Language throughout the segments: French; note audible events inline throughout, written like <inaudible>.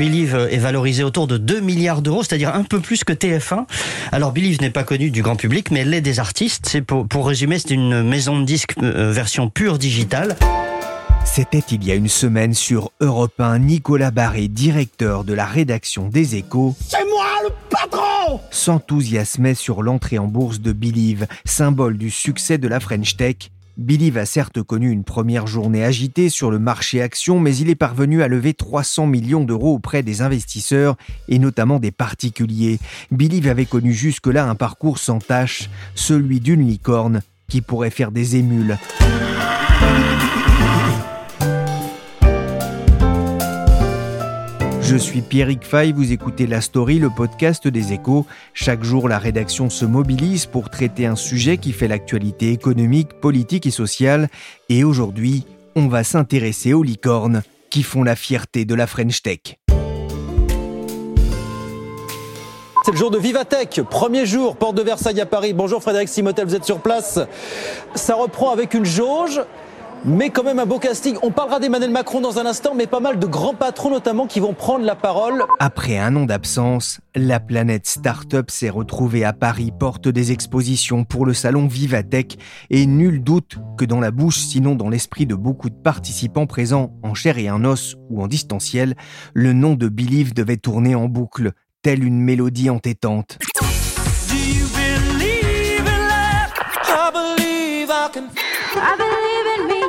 Believe est valorisé autour de 2 milliards d'euros, c'est-à-dire un peu plus que TF1. Alors Believe n'est pas connu du grand public, mais elle l'est des artistes. C'est pour, pour résumer, c'est une maison de disques euh, version pure digitale. C'était il y a une semaine sur Europe 1, Nicolas Barré, directeur de la rédaction des Échos. C'est moi le patron S'enthousiasmait sur l'entrée en bourse de Believe, symbole du succès de la French Tech. Believe a certes connu une première journée agitée sur le marché action, mais il est parvenu à lever 300 millions d'euros auprès des investisseurs et notamment des particuliers. Believe avait connu jusque-là un parcours sans tâche, celui d'une licorne qui pourrait faire des émules. Je suis Pierrick Fay, vous écoutez La Story, le podcast des échos. Chaque jour, la rédaction se mobilise pour traiter un sujet qui fait l'actualité économique, politique et sociale. Et aujourd'hui, on va s'intéresser aux licornes qui font la fierté de la French Tech. C'est le jour de Vivatech, premier jour, porte de Versailles à Paris. Bonjour Frédéric Simotel, vous êtes sur place. Ça reprend avec une jauge mais quand même un beau casting. On parlera d'Emmanuel Macron dans un instant, mais pas mal de grands patrons notamment qui vont prendre la parole. Après un an d'absence, la planète Startup s'est retrouvée à Paris, porte des expositions pour le salon Vivatech, et nul doute que dans la bouche, sinon dans l'esprit de beaucoup de participants présents en chair et en os ou en distanciel, le nom de Believe devait tourner en boucle, telle une mélodie entêtante.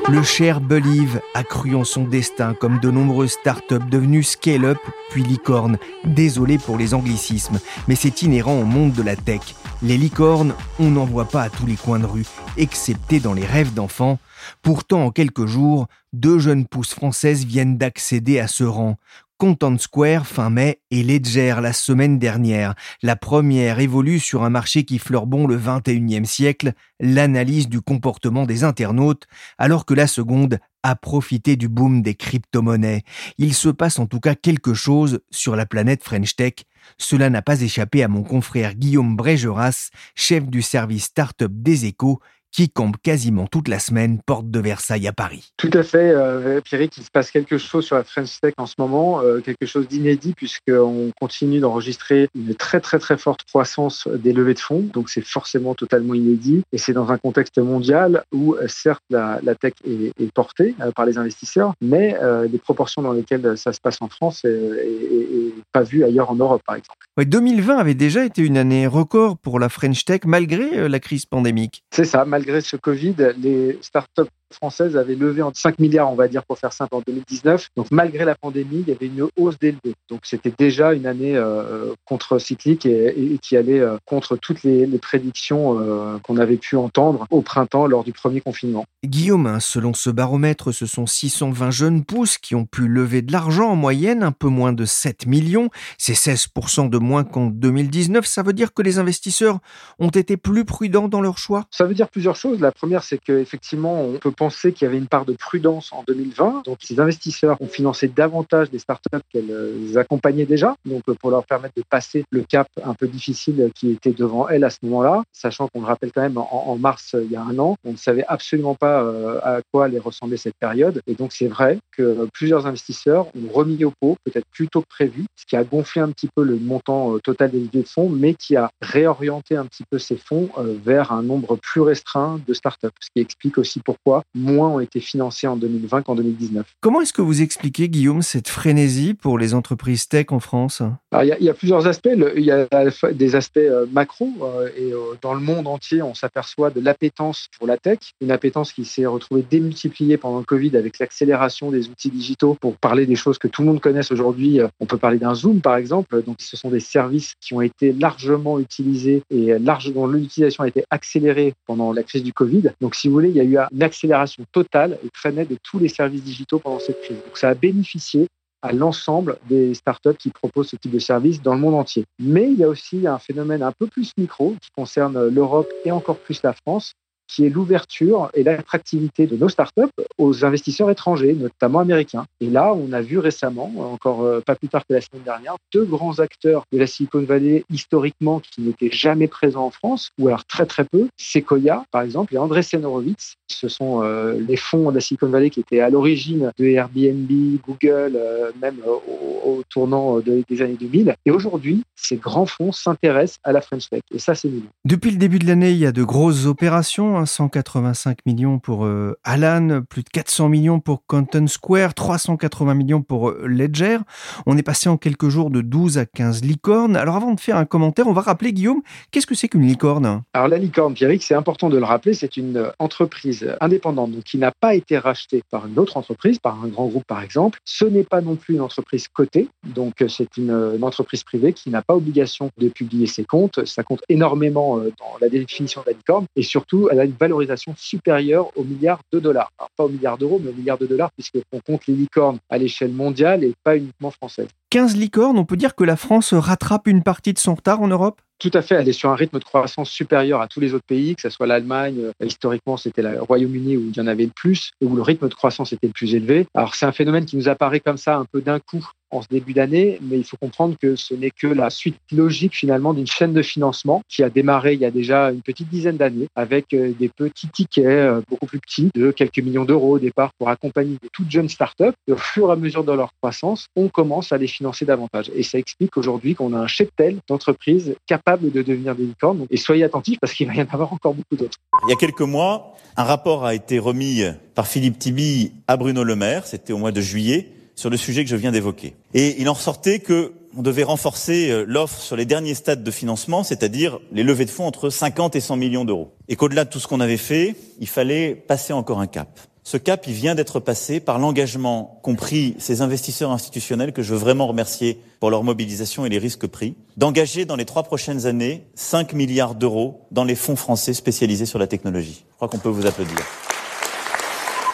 Le cher Believe a cru en son destin comme de nombreuses startups devenues scale-up puis licornes. Désolé pour les anglicismes, mais c'est inhérent au monde de la tech. Les licornes, on n'en voit pas à tous les coins de rue, excepté dans les rêves d'enfants. Pourtant, en quelques jours, deux jeunes pousses françaises viennent d'accéder à ce rang. Content Square fin mai et Ledger la semaine dernière. La première évolue sur un marché qui fleure bon le 21e siècle, l'analyse du comportement des internautes, alors que la seconde a profité du boom des crypto-monnaies. Il se passe en tout cas quelque chose sur la planète French Tech. Cela n'a pas échappé à mon confrère Guillaume Brégeras, chef du service Startup des Échos, qui campe quasiment toute la semaine porte de Versailles à Paris. Tout à fait, euh, Pierrick, il se passe quelque chose sur la French Tech en ce moment, euh, quelque chose d'inédit puisqu'on continue d'enregistrer une très très très forte croissance des levées de fonds, donc c'est forcément totalement inédit et c'est dans un contexte mondial où euh, certes la, tech est, portée euh, par les investisseurs, mais les proportions dans lesquelles ça se passe en France est, pas vu ailleurs en Europe par exemple. 2020 avait déjà été une année record pour la French Tech malgré la crise pandémique. C'est ça, malgré ce Covid, les startups françaises avaient levé en 5 milliards, on va dire, pour faire simple, en 2019. Donc, malgré la pandémie, il y avait une hausse des Donc, c'était déjà une année euh, contre-cyclique et, qui allait euh, contre toutes les, prédictions euh, qu'on avait pu entendre au printemps lors du premier confinement. Guillaume, hein, selon ce baromètre, ce sont 620 jeunes pousses qui ont pu lever de l'argent en moyenne, un peu moins de 7 millions. C'est 16% de moins qu'en 2019. Ça veut dire que les investisseurs ont été plus prudents dans leur choix? Ça veut dire plusieurs choses. La première, c'est qu'effectivement, on peut penser qu'il y avait une part de prudence en 2020. Donc, ces investisseurs ont financé davantage des startups qu'elles euh, accompagnaient déjà, donc euh, pour leur permettre de passer le cap un peu difficile qui était devant elles à ce moment-là, sachant qu'on le rappelle quand même en, mars euh, il y a un an, on ne savait absolument pas à quoi allait ressembler cette période. Et donc, c'est vrai que plusieurs investisseurs ont remis au pot, peut-être plus tôt que prévu, ce qui a gonflé un petit peu le montant total des idées de fonds, mais qui a réorienté un petit peu ces fonds vers un nombre plus restreint de startups, ce qui explique aussi pourquoi moins ont été financés en 2020 qu'en 2019. Comment est-ce que vous expliquez, Guillaume, cette frénésie pour les entreprises tech en France? Il, y a, plusieurs aspects. il y a des aspects euh, macro euh, et euh, dans le monde entier, on s'aperçoit de l'appétence pour la tech, une appétence qui s'est retrouvée démultipliée pendant le Covid avec l'accélération des outils digitaux. Pour parler des choses que tout le monde connaisse aujourd'hui, on peut parler d'un Zoom par exemple. Donc, ce sont des services qui ont été largement utilisés et large, dont l'utilisation a été accélérée pendant la crise du Covid. Donc, si vous voulez, il y a eu une accélération totale et traînait de tous les services digitaux pendant cette crise. Donc ça a bénéficié à l'ensemble des startups qui proposent ce type de service dans le monde entier. Mais il y a aussi un phénomène un peu plus micro qui concerne l'Europe et encore plus la France, qui est l'ouverture et l'attractivité de nos startups aux investisseurs étrangers, notamment américains. Et là, on a vu récemment, encore euh, pas plus tard que la semaine dernière, deux grands acteurs de la Silicon Valley historiquement qui n'étaient jamais présents en France, ou alors très très peu, Sequoia par exemple et Andreessen Horowitz. Ce sont euh, les fonds de la Silicon Valley qui étaient à l'origine de Airbnb, Google, euh, même au, tournant des années 2000. Et aujourd'hui, ces grands fonds s'intéressent à la French Tech. Et ça, c'est nouveau. Depuis le début de l'année, il y a de grosses opérations 185 millions pour euh, Alan, plus de 400 millions pour Canton Square, 380 millions pour euh, Ledger. On est passé en quelques jours de 12 à 15 licornes. Alors avant de faire un commentaire, on va rappeler Guillaume, qu'est-ce que c'est qu'une licorne? Alors la licorne, Pierrick, c'est important de le rappeler, c'est une euh, entreprise indépendante donc qui n'a pas été rachetée par une autre entreprise, par un grand groupe par exemple. Ce n'est pas non plus une entreprise cotée, donc c'est une, une, entreprise privée qui n'a pas obligation de publier ses comptes. Ça compte énormément dans la définition de la licorne et surtout elle a une valorisation supérieure au milliard de dollars. Alors, pas au milliard d'euros, mais au milliard de dollars, puisqu'on compte les licornes à l'échelle mondiale et pas uniquement française. 15 licornes, on peut dire que la France rattrape une partie de son retard en Europe? Tout à fait, elle est sur un rythme de croissance supérieur à tous les autres pays, que ce soit l'Allemagne, euh, historiquement c'était le Royaume-Uni où il y en avait le plus, et où le rythme de croissance était le plus élevé. Alors c'est un phénomène qui nous apparaît comme ça un peu d'un coup en ce début d'année, mais il faut comprendre que ce n'est que la suite logique finalement d'une chaîne de financement qui a démarré il y a déjà une petite dizaine d'années avec euh, des petits tickets euh, beaucoup plus petits de quelques millions d'euros au départ pour accompagner de toutes jeunes startups. Au <laughs> fur et à mesure de leur croissance, on commence à les financer davantage. Et ça explique aujourd'hui qu'on a un cheptel d'entreprises capables de devenir des licornes. Et soyez attentifs parce qu'il va y en avoir encore beaucoup d'autres. Il y a quelques mois, un rapport a été remis par Philippe Tibi à Bruno Le Maire, c'était au mois de juillet, sur le sujet que je viens d'évoquer. Et il en ressortait que on devait renforcer euh, l'offre sur les derniers stades de financement, c'est-à-dire les levées de fonds entre 50 et 100 millions d'euros. Et qu'au-delà de tout ce qu'on avait fait, il fallait passer encore un cap. Ce cap, il vient d'être passé par l'engagement qu'ont pris ces investisseurs institutionnels que je veux vraiment remercier pour leur mobilisation et les risques pris, d'engager dans les trois prochaines années 5 milliards d'euros dans les fonds français spécialisés sur la technologie. Je crois qu'on peut vous applaudir.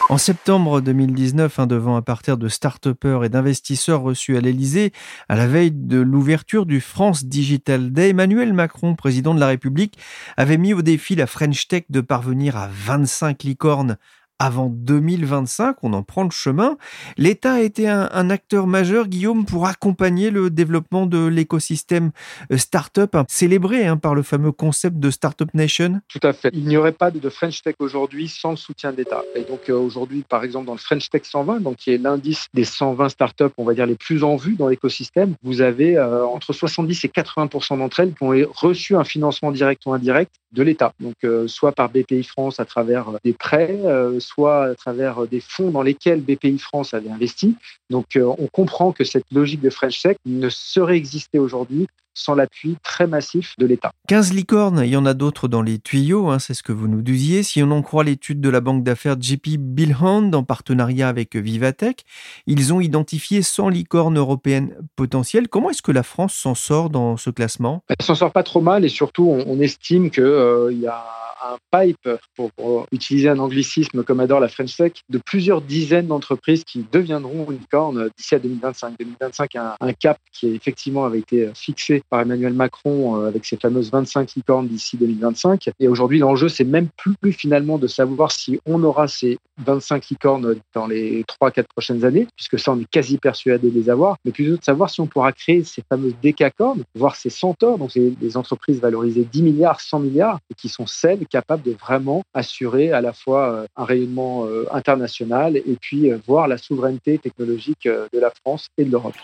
En septembre 2019, hein, devant un parterre de start et d'investisseurs reçus à l'Elysée, à la veille de l'ouverture du France Digital Day, Emmanuel Macron, président de la République, avait mis au défi la French Tech de parvenir à 25 licornes avant 2025, on en prend le chemin. L'État a été un, acteur majeur, Guillaume, pour accompagner le développement de l'écosystème euh, startup, hein, célébré hein, par le fameux concept de Startup Nation. Tout à fait. Il n'y aurait pas de French Tech aujourd'hui sans le soutien de l'État. Et donc euh, aujourd'hui, par exemple, dans le French Tech 120, donc qui est l'indice des 120 startups, on va dire les plus en vue dans l'écosystème, vous avez euh, entre 70 et 80% d'entre elles qui ont reçu un financement direct ou indirect de l'État. Donc soit par BPI France à travers des prêts, soit à travers des fonds dans lesquels BPI France avait investi. Donc euh, on comprend que cette logique de French Tech ne serait exister aujourd'hui sans l'appui très massif de l'État. 15 licornes, il y en a d'autres dans les tuyaux, hein, c'est ce que vous nous disiez. Si on en croit l'étude de la banque d'affaires JP Billhand en partenariat avec Vivatech, ils ont identifié 100 licornes européennes potentielles. Comment est-ce que la France s'en sort dans ce classement? Elle s'en sort pas trop mal et surtout on, estime qu'il euh, y a un pipe, pour, utiliser un anglicisme comme adore la French Tech, de plusieurs dizaines d'entreprises qui deviendront licornes d'ici à 2025. 2025, un, cap qui effectivement avait été fixé par Emmanuel Macron euh, avec ses fameuses 25 licornes d'ici 2025. Et aujourd'hui, l'enjeu, c'est même plus finalement de savoir si on aura ces 25 licornes dans les 3-4 prochaines années, puisque ça, on est quasi persuadé de les avoir, mais plutôt de savoir si on pourra créer ces fameuses décacornes, voire ces centaures, donc c'est des entreprises valorisées 10 milliards, 100 milliards, et qui sont celles capables de vraiment assurer à la fois euh, un rayonnement euh, international et puis voir la souveraineté technologique de la France et de l'Europe.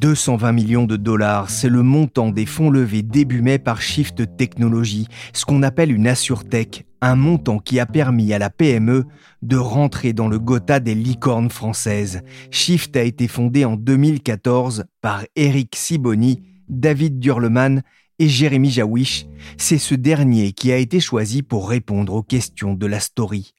220 millions de dollars, c'est le montant des fonds levés début mai par Shift Technology, ce qu'on appelle une AssureTech, un montant qui a permis à la PME de rentrer dans le Gotha des licornes françaises. Shift a été fondé en 2014 par Eric Siboni, David Durleman et Jérémy Jawish. C'est ce dernier qui a été choisi pour répondre aux questions de la story.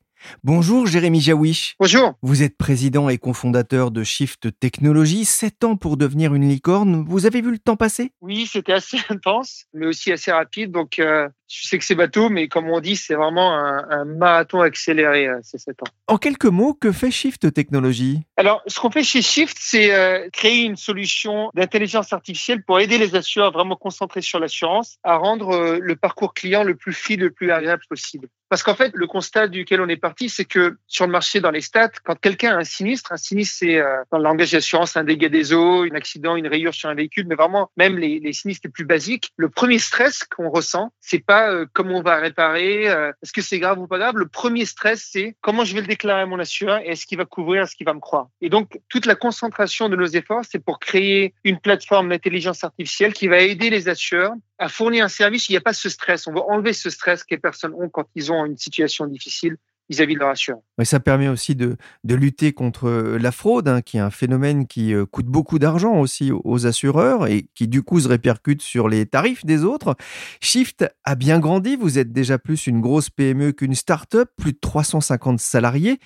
Bonjour Jérémy Jawish. Bonjour. Vous êtes président et cofondateur de Shift Technologies. Sept ans pour devenir une licorne. Vous avez vu le temps passer? Oui, c'était assez <laughs> intense, mais aussi assez rapide. Donc, euh, Je sais que c'est bateau, mais comme on dit, c'est vraiment un, marathon accéléré euh, ces 7 ans. En quelques mots, que fait Shift Technologies? Alors, ce qu'on fait chez Shift, c'est euh, créer une solution d'intelligence artificielle pour aider les assureurs vraiment concentrés sur l'assurance à rendre euh, le parcours client le plus fluide, le plus agréable possible. Parce qu'en fait, le constat duquel on est parti, c'est que sur le marché, dans les stats, quand quelqu'un a un sinistre, un sinistre, c'est dans le langage d'assurance un dégât des eaux, un accident, une rayure sur un véhicule, mais vraiment même les, les sinistres les plus basiques. Le premier stress qu'on ressent, c'est pas euh, comment on va réparer, euh, est-ce que c'est grave ou pas grave? Le premier stress, c'est comment je vais le déclarer à mon assureur et est-ce qu'il va couvrir, est-ce qu'il va me croire? Et donc toute la concentration de nos efforts, c'est pour créer une plateforme d'intelligence artificielle qui va aider les assureurs à fournir un service. Il n'y a pas ce stress. On va enlever ce stress que les personnes ont quand ils ont une situation difficile vis-à-vis de leur assurance. ça permet aussi de, de, lutter contre la fraude, hein, qui est un phénomène qui euh, coûte beaucoup d'argent aussi aux assureurs et qui du coup se répercute sur les tarifs des autres. Shift a bien grandi, vous êtes déjà plus une grosse PME qu'une start-up, plus de 350 salariés.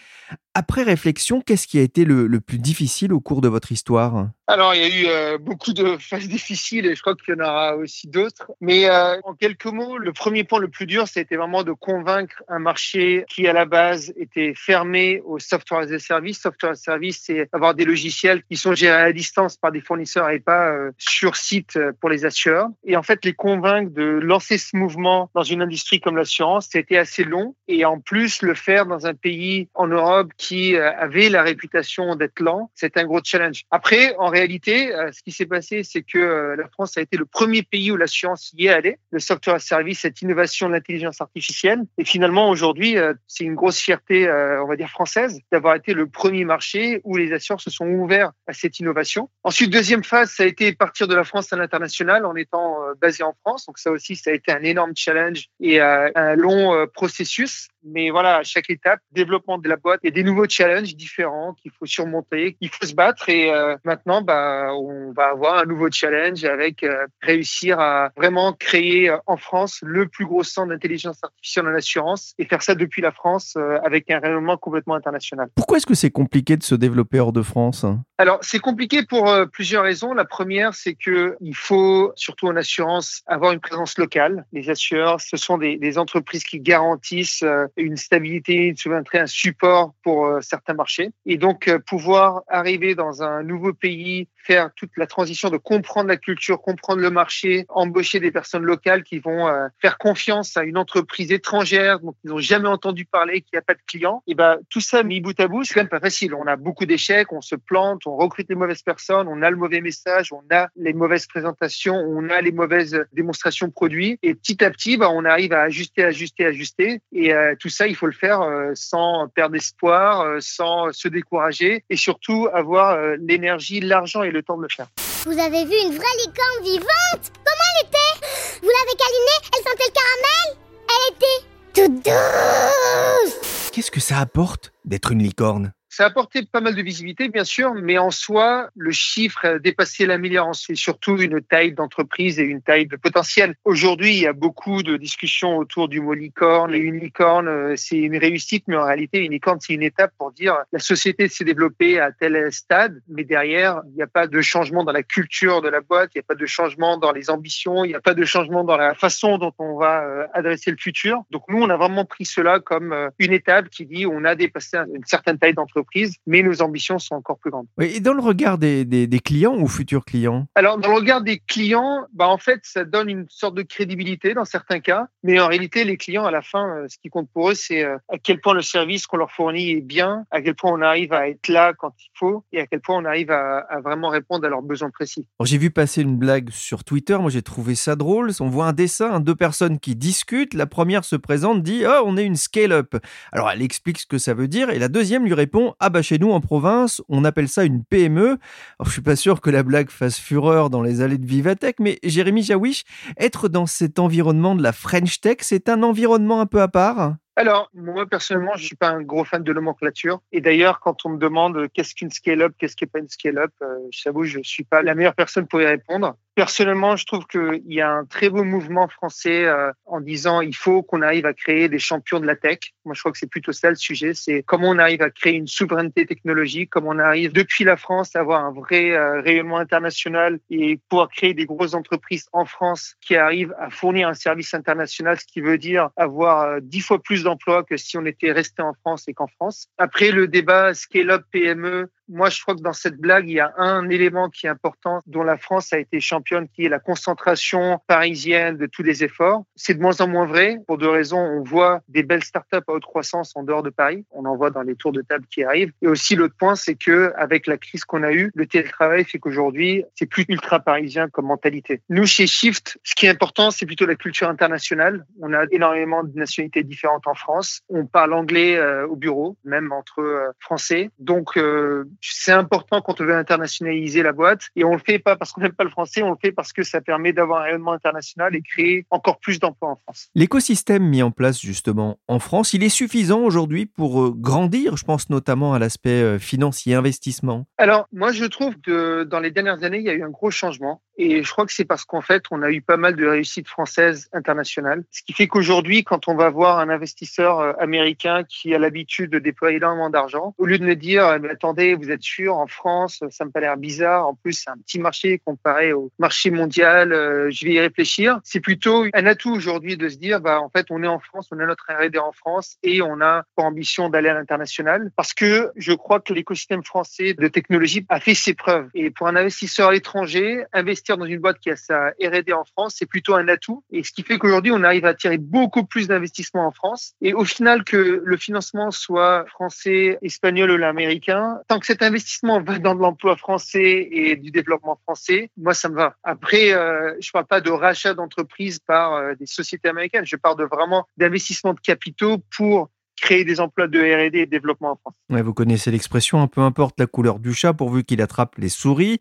Après réflexion, qu'est-ce qui a été le, plus difficile au cours de votre histoire? Alors, il y a eu euh, beaucoup de <laughs> phases difficiles et je crois qu'il y en aura aussi d'autres. Mais euh, en quelques mots, le premier point le plus dur, c'était vraiment de convaincre un marché qui, à la base, était fermé au software as a service. Software as a service, c'est avoir des logiciels qui sont gérés à distance par des fournisseurs et pas euh, sur site pour les assureurs. Et en fait, les convaincre de lancer ce mouvement dans une industrie comme l'assurance, c'était assez long. Et en plus, le faire dans un pays en Europe euh, avait la réputation d'être lent. C'est un gros challenge. Après, en réalité, euh, ce qui s'est passé, c'est que euh, la France a été le premier pays où la science y est allée. Le software service, cette innovation de l'intelligence artificielle. Et finalement, aujourd'hui, c'est une grosse fierté, on va dire française, d'avoir été le premier marché où les assureurs se sont ouverts à cette innovation. Ensuite, deuxième phase, ça a été partir de la France à l'international en étant basé en France. Donc ça aussi, ça a été un énorme challenge et un long processus. Mais voilà, à chaque étape, développement de la boîte, il y a des nouveaux challenges différents qu'il faut surmonter, qu'il faut se battre. Et euh, maintenant, bah, on va avoir un nouveau challenge avec euh, réussir à vraiment créer euh, en France le plus gros centre d'intelligence artificielle en assurance et faire ça depuis la France avec un rayonnement complètement international. Pourquoi est-ce que c'est compliqué de se développer hors de France? Alors, c'est compliqué pour plusieurs raisons. La première, c'est que il faut, surtout en assurance, avoir une présence locale. Les assureurs, ce sont des, des entreprises qui garantissent une stabilité, une souveraineté, un support pour euh, certains marchés. Et donc, euh, pouvoir arriver dans un nouveau pays, faire toute la transition de comprendre la culture, comprendre le marché, embaucher des personnes locales qui vont euh, faire confiance à une entreprise étrangère dont ils n'ont jamais entendu parler, qui n'a pas de clients. Et ben, tout ça mis bout à bout, c'est quand même pas facile. On a beaucoup d'échecs, on se plante, on recrute les mauvaises personnes, on a le mauvais message, on a les mauvaises présentations, on a les mauvaises démonstrations produits. Et petit à petit, ben, on arrive à ajuster, ajuster, ajuster. Et tout ça, il faut le faire euh, sans perdre espoir, euh, sans se décourager et surtout avoir euh, l'énergie, l'argent et le temps de le faire. Vous avez vu une vraie licorne vivante? Comment elle était? Vous l'avez câlinée? Elle sentait le caramel? Elle était toute douce! Qu'est-ce que ça apporte d'être une licorne? Ça a apporté pas mal de visibilité, bien sûr, mais en soi, le chiffre a dépassé la milliard. C'est surtout une taille d'entreprise et une taille de potentiel. Aujourd'hui, il y a beaucoup de discussions autour du mot licorne. Et une licorne, euh, c'est une réussite, mais en réalité, une licorne, c'est une étape pour dire la société s'est développée à tel stade, mais derrière, il n'y a pas de changement dans la culture de la boîte, il n'y a pas de changement dans les ambitions, il n'y a pas de changement dans la façon dont on va euh, adresser le futur. Donc nous, on a vraiment pris cela comme euh, une étape qui dit on a dépassé une certaine taille d'entreprise mais nos ambitions sont encore plus grandes. et dans le regard des, clients ou futurs clients? Alors, dans le regard des clients, bah, en fait, ça donne une sorte de crédibilité dans certains cas, mais en réalité, les clients, à la fin, euh, ce qui compte pour eux, c'est euh, à quel point le service qu'on leur fournit est bien, à quel point on arrive à être là quand il faut, et à quel point on arrive à, vraiment répondre à leurs besoins précis. J'ai vu passer une blague sur Twitter, moi j'ai trouvé ça drôle. On voit un dessin, deux personnes qui discutent. La première se présente, dit oh, on est une scale-up. Alors elle explique ce que ça veut dire, et la deuxième lui répond ah bah chez nous en province, on appelle ça une PME. Alors, je suis pas sûr que la blague fasse fureur dans les allées de Vivatech, mais Jérémy Jawish, être dans cet environnement de la French Tech, c'est un environnement un peu à part? Alors, moi, personnellement, je suis pas un gros fan de nomenclature. Et d'ailleurs, quand on me demande qu'est-ce qu'une scale-up, qu'est-ce qui n'est pas une scale-up, euh, je t'avoue, je suis pas la meilleure personne pour y répondre. Personnellement, je trouve qu'il y a un très beau mouvement français euh, en disant il faut qu'on arrive à créer des champions de la tech. Moi, je crois que c'est plutôt ça le sujet, c'est comment on arrive à créer une souveraineté technologique, comment on arrive depuis la France à avoir un vrai euh, rayonnement international et pouvoir créer des grosses entreprises en France qui arrivent à fournir un service international, ce qui veut dire avoir euh, dix fois plus d'emplois que si on était resté en France et qu'en France. Après, le débat scale-up PME, moi, je crois que dans cette blague, il y a un élément qui est important, dont la France a été championne, qui est la concentration parisienne de tous les efforts. C'est de moins en moins vrai, pour deux raisons. On voit des belles startups à haute croissance en dehors de Paris. On en voit dans les tours de table qui arrivent. Et aussi, l'autre point, c'est que avec la crise qu'on a eue, le télétravail fait qu'aujourd'hui, c'est plus ultra parisien comme mentalité. Nous, chez Shift, ce qui est important, c'est plutôt la culture internationale. On a énormément de nationalités différentes en France. On parle anglais euh, au bureau, même entre euh, Français. Donc, euh, c'est important quand on veut internationaliser la boîte et on le fait pas parce qu'on n'aime pas le français, on le fait parce que ça permet d'avoir un rayonnement international et créer encore plus d'emplois en France. L'écosystème mis en place justement en France, il est suffisant aujourd'hui pour euh, grandir, je pense notamment à l'aspect euh, financier, investissement? Alors moi je trouve que dans les dernières années, il y a eu un gros changement et je crois que c'est parce qu'en fait, on a eu pas mal de réussites françaises internationales. Ce qui fait qu'aujourd'hui, quand on va voir un investisseur euh, américain qui a l'habitude de déployer énormément d'argent, au lieu de me dire, mais attendez, vous êtes sûr, en France, ça me paraît bizarre. En plus, c'est un petit marché comparé au marché mondial. Euh, je vais y réfléchir. C'est plutôt un atout aujourd'hui de se dire, bah, en fait, on est en France, on a notre R&D en France et on a pour ambition d'aller à l'international parce que je crois que l'écosystème français de technologie a fait ses preuves. Et pour un investisseur à l'étranger, investir dans une boîte qui a sa R&D en France, c'est plutôt un atout. Et ce qui fait qu'aujourd'hui, on arrive à attirer beaucoup plus d'investissements en France. Et au final, que le financement soit français, espagnol ou américain, tant que cet investissement va dans de l'emploi français et du développement français, moi, ça me va. Après, euh, je parle pas de rachat d'entreprises par euh, des sociétés américaines. Je parle de vraiment d'investissement de capitaux pour créer des emplois de R&D et de développement en France. Vous connaissez l'expression, un peu importe la couleur du chat pourvu qu'il attrape les souris.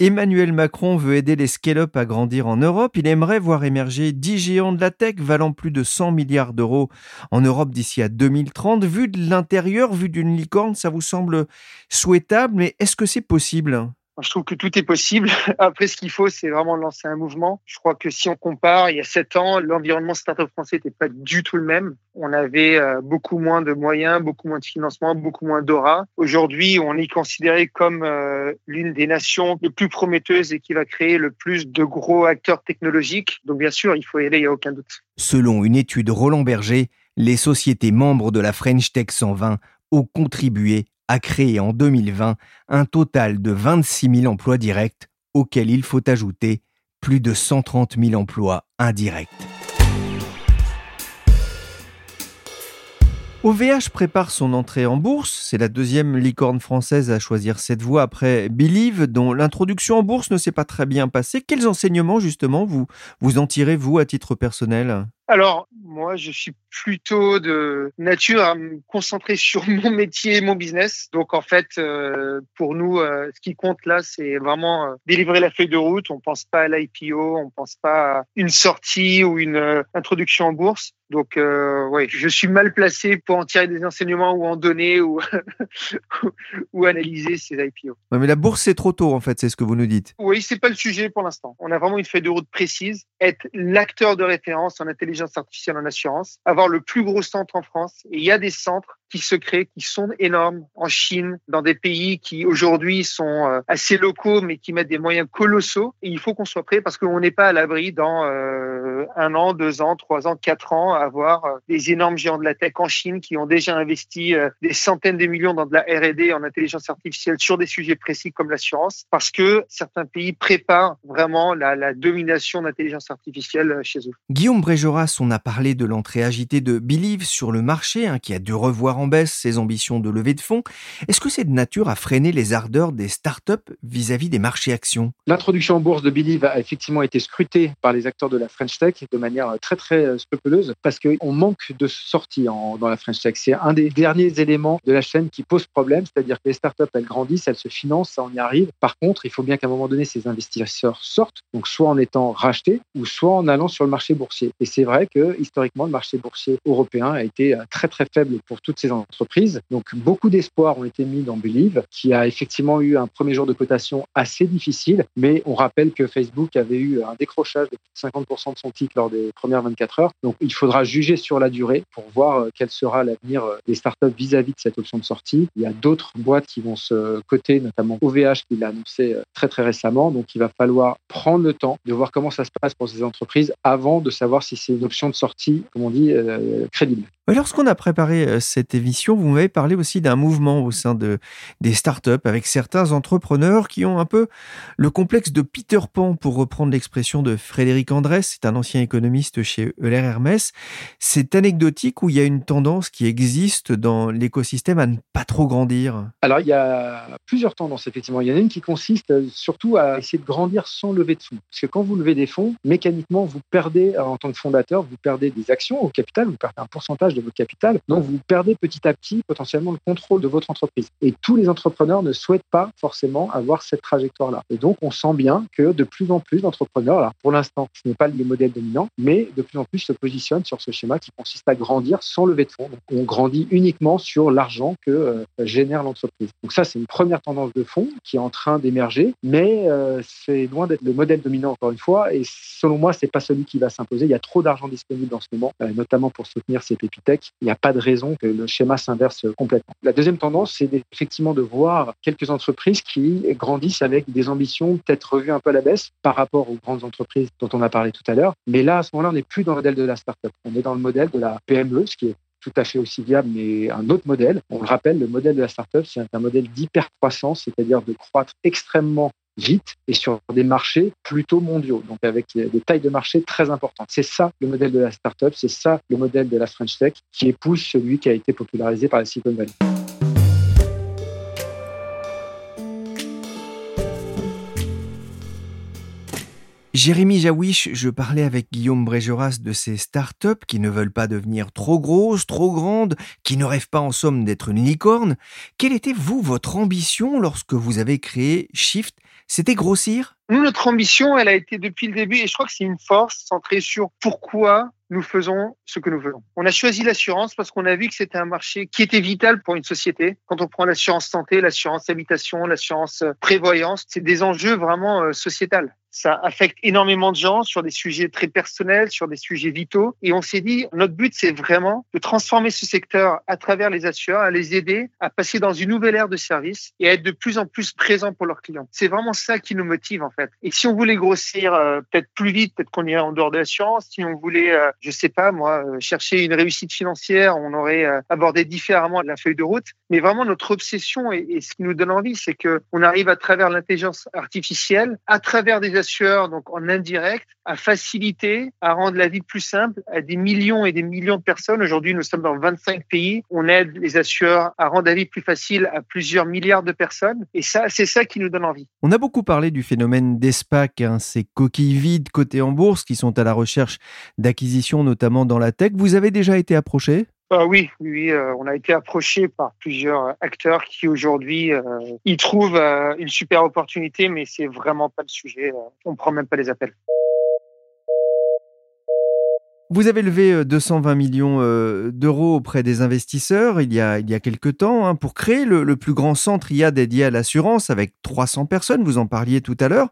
Emmanuel Macron veut aider les scale-up à grandir en Europe. Il aimerait voir émerger 10 géants de la tech valant plus de 100 milliards d'euros en Europe d'ici à 2030. Vu de l'intérieur, vu d'une licorne, ça vous semble souhaitable, mais est-ce que c'est possible? Je trouve que tout est possible. <laughs> Après, ce qu'il faut, c'est vraiment lancer un mouvement. Je crois que si on compare, il y a sept ans, l'environnement startup français n'était pas du tout le même. On avait euh, beaucoup moins de moyens, beaucoup moins de financement, beaucoup moins d'aura. Aujourd'hui, on est considéré comme euh, l'une des nations les plus prometteuses et qui va créer le plus de gros acteurs technologiques. Donc, bien sûr, il faut y aller, il n'y a aucun doute. Selon une étude Roland Berger, les sociétés membres de la French Tech 120 ont contribué a créé en 2020 un total de 26 000 emplois directs, auxquels il faut ajouter plus de 130 000 emplois indirects. OVH prépare son entrée en bourse. C'est la deuxième licorne française à choisir cette voie après Believe, dont l'introduction en bourse ne s'est pas très bien passée. Quels enseignements, justement, vous, vous en tirez, vous, à titre personnel? Alors, moi, je suis plutôt de nature à me concentrer <laughs> sur mon métier et mon business. Donc, en fait, euh, pour nous, euh, ce qui compte là, c'est vraiment euh, délivrer la feuille de route. On pense pas à l'IPO, on pense pas à une sortie ou une introduction en bourse. Donc, euh, oui, je suis mal placé pour en tirer des enseignements ou en donner ou, <laughs> ou analyser ces IPO. mais la bourse, c'est trop tôt, en fait, c'est ce que vous nous dites. Oui, c'est pas le sujet pour l'instant. On a vraiment une feuille de route précise, être l'acteur de référence en intelligence artificielle en assurance, avoir le plus gros centre en France. Et il y a des centres qui se créent, qui sont énormes en Chine, dans des pays qui aujourd'hui sont euh, assez locaux, mais qui mettent des moyens colossaux. Et il faut qu'on soit prêt parce qu'on n'est pas à l'abri dans euh, un an, deux ans, trois ans, quatre ans à avoir euh, des énormes géants de la tech en Chine qui ont déjà investi des centaines de millions dans de la R&D en intelligence artificielle sur des sujets précis comme l'assurance, parce que certains pays préparent vraiment la, la domination d'intelligence artificielle chez eux. Guillaume Bréjoras, on a parlé de l'entrée agitée de Believe sur le marché, hein, qui a dû revoir en baisse ses ambitions de levée de fonds. Est-ce que c'est de nature à freiner les ardeurs des startups vis-à-vis des marchés actions? L'introduction en bourse de Believe a effectivement été scrutée par les acteurs de la French Tech de manière très très euh, scrupuleuse parce qu'on manque de sorties dans la French Tech. C'est un des derniers éléments de la chaîne qui pose problème, c'est-à-dire que les startups elles grandissent, elles se financent, ça on y arrive. Par contre, il faut bien qu'à un moment donné ces investisseurs sortent, donc soit en étant rachetés ou soit en allant sur le marché boursier. Et c'est vrai que historiquement le marché boursier européen a été euh, très très faible pour toutes ces entreprises. Donc beaucoup d'espoirs ont été mis dans Believe, qui a effectivement eu un premier jour de cotation assez difficile, mais on rappelle que Facebook avait eu un décrochage de 50% de son titre lors des premières 24 heures. Donc il faudra juger sur la durée pour voir euh, quel sera l'avenir euh, des startups vis-à-vis de cette option de sortie. Il y a d'autres boîtes qui vont se coter, notamment OVH qui l'a annoncé euh, très très récemment. Donc il va falloir prendre le temps de voir comment ça se passe pour ces entreprises avant de savoir si c'est une option de sortie, comme on dit, crédible. Lorsqu'on a préparé cette émission, vous m'avez parlé aussi d'un mouvement au sein de, des startups avec certains entrepreneurs qui ont un peu le complexe de Peter Pan, pour reprendre l'expression de Frédéric Andrès, c'est un ancien économiste chez Euler Hermès. C'est anecdotique où il y a une tendance qui existe dans l'écosystème à ne pas trop grandir? Alors, il y a plusieurs tendances, effectivement. Il y en a une qui consiste surtout à essayer de grandir sans lever de fonds. Parce que quand vous levez des fonds, mécaniquement, vous perdez, en tant que fondateur, vous perdez des actions au capital, vous perdez un pourcentage de votre capital. Donc, vous perdez petit à petit potentiellement le contrôle de votre entreprise. Et tous les entrepreneurs ne souhaitent pas forcément avoir cette trajectoire-là. Et donc, on sent bien que de plus en plus d'entrepreneurs, alors pour l'instant, ce n'est pas le modèle dominant, mais de plus en plus se positionnent sur ce schéma qui consiste à grandir sans lever de fonds. Donc, on grandit uniquement sur l'argent que euh, génère l'entreprise. Donc ça, c'est une première tendance de fond qui est en train d'émerger, mais euh, c'est loin d'être le modèle dominant encore une fois. Et selon moi, c'est pas celui qui va s'imposer. Il y a trop d'argent disponible en ce moment, euh, notamment pour soutenir ces pépitech. Il n'y a pas de raison que le s'inverse complètement. La deuxième tendance, c'est effectivement de voir quelques entreprises qui grandissent avec des ambitions peut-être revues un peu à la baisse par rapport aux grandes entreprises dont on a parlé tout à l'heure. Mais là, à ce moment-là, on n'est plus dans le modèle de la start-up. On est dans le modèle de la PME, ce qui est tout à fait aussi viable, mais un autre modèle. On le rappelle, le modèle de la start-up, c'est un modèle d'hypercroissance, c'est-à-dire de croître extrêmement vite et sur des marchés plutôt mondiaux, donc avec des tailles de marché très importantes. C'est ça le modèle de la start-up, c'est ça le modèle de la French Tech qui épouse celui qui a été popularisé par la Silicon Valley. Jérémy Jawish, je parlais avec Guillaume Brégeras de ces startups qui ne veulent pas devenir trop grosses, trop grandes, qui ne rêvent pas en somme d'être une licorne. Quelle était, vous, votre ambition lorsque vous avez créé Shift C'était grossir Nous, notre ambition, elle a été depuis le début, et je crois que c'est une force centrée sur pourquoi nous faisons ce que nous voulons. On a choisi l'assurance parce qu'on a vu que c'était un marché qui était vital pour une société. Quand on prend l'assurance santé, l'assurance habitation, l'assurance prévoyance, c'est des enjeux vraiment euh, sociétals ça affecte énormément de gens sur des sujets très personnels, sur des sujets vitaux. Et on s'est dit, notre but, c'est vraiment de transformer ce secteur à travers les assureurs, à les aider à passer dans une nouvelle ère de service et à être de plus en plus présents pour leurs clients. C'est vraiment ça qui nous motive, en fait. Et si on voulait grossir euh, peut-être plus vite, peut-être qu'on irait en dehors de l'assurance. Si on voulait, euh, je sais pas, moi, euh, chercher une réussite financière, on aurait abordé différemment la feuille de route. Mais vraiment, notre obsession et, et ce qui nous donne envie, c'est que on arrive à travers l'intelligence artificielle, à travers des donc en indirect, à faciliter, à rendre la vie plus simple à des millions et des millions de personnes. Aujourd'hui, nous sommes dans 25 pays. On aide les assureurs à rendre la vie plus facile à plusieurs milliards de personnes. Et ça, c'est ça qui nous donne envie. On a beaucoup parlé du phénomène d'ESPAC, hein, ces coquilles vides cotées en bourse qui sont à la recherche d'acquisitions, notamment dans la tech. Vous avez déjà été approché? Euh, oui, oui, euh, on a été approché par plusieurs acteurs qui aujourd'hui euh, y trouvent une super opportunité, mais c'est vraiment pas le sujet. on prend même pas les appels. Vous avez levé 220 euh, millions euh, d'euros auprès des investisseurs il y a, il y a quelques temps hein, pour créer le, plus grand centre IA dédié à l'assurance avec 300 personnes, vous en parliez tout à l'heure.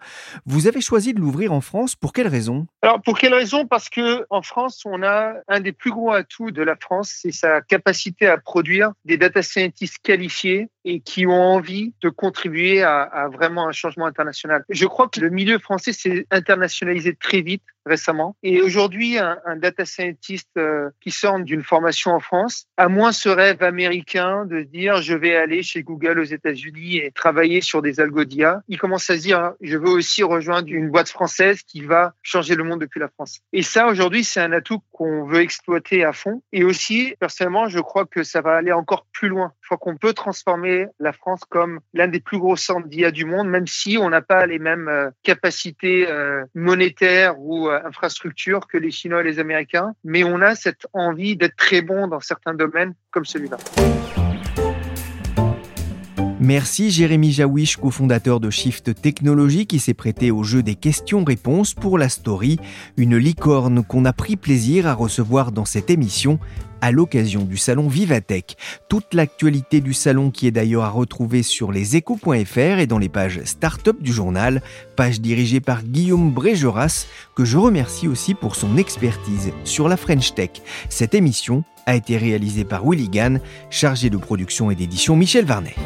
Vous avez choisi de l'ouvrir en France, pour quelle raison? Alors pour quelle raison? Parce que en France, on a un des plus gros atouts de la France, c'est sa capacité à produire des data scientists qualifiés et qui ont envie de contribuer à vraiment un changement international. Je crois que le milieu français s'est internationalisé très vite récemment. Et aujourd'hui, un, un, data scientist euh, qui sort d'une formation en France a moins ce rêve américain de dire je vais aller chez Google aux États-Unis et travailler sur des algos d'IA. Il commence à se dire je veux aussi rejoindre une boîte française qui va changer le monde depuis la France. Et ça, aujourd'hui, c'est un atout qu'on veut exploiter à fond. Et aussi, personnellement, je crois que ça va aller encore plus loin. Je crois qu'on peut transformer la France comme l'un des plus gros centres d'IA du monde, même si on n'a pas les mêmes euh, capacités euh, monétaires ou euh, infrastructures que les Chinois et les Américains, mais on a cette envie d'être très bon dans certains domaines comme celui-là. Merci Jérémy Jawish, cofondateur de Shift Technology, qui s'est prêté au jeu des questions-réponses pour la story, une licorne qu'on a pris plaisir à recevoir dans cette émission à l'occasion du salon Vivatech. Toute l'actualité du salon qui est d'ailleurs à retrouver sur leséchos.fr et dans les pages Start-up du journal, page dirigée par Guillaume Brégeras, que je remercie aussi pour son expertise sur la French Tech. Cette émission a été réalisée par Willy Gann, chargé de production et d'édition Michel Varnet.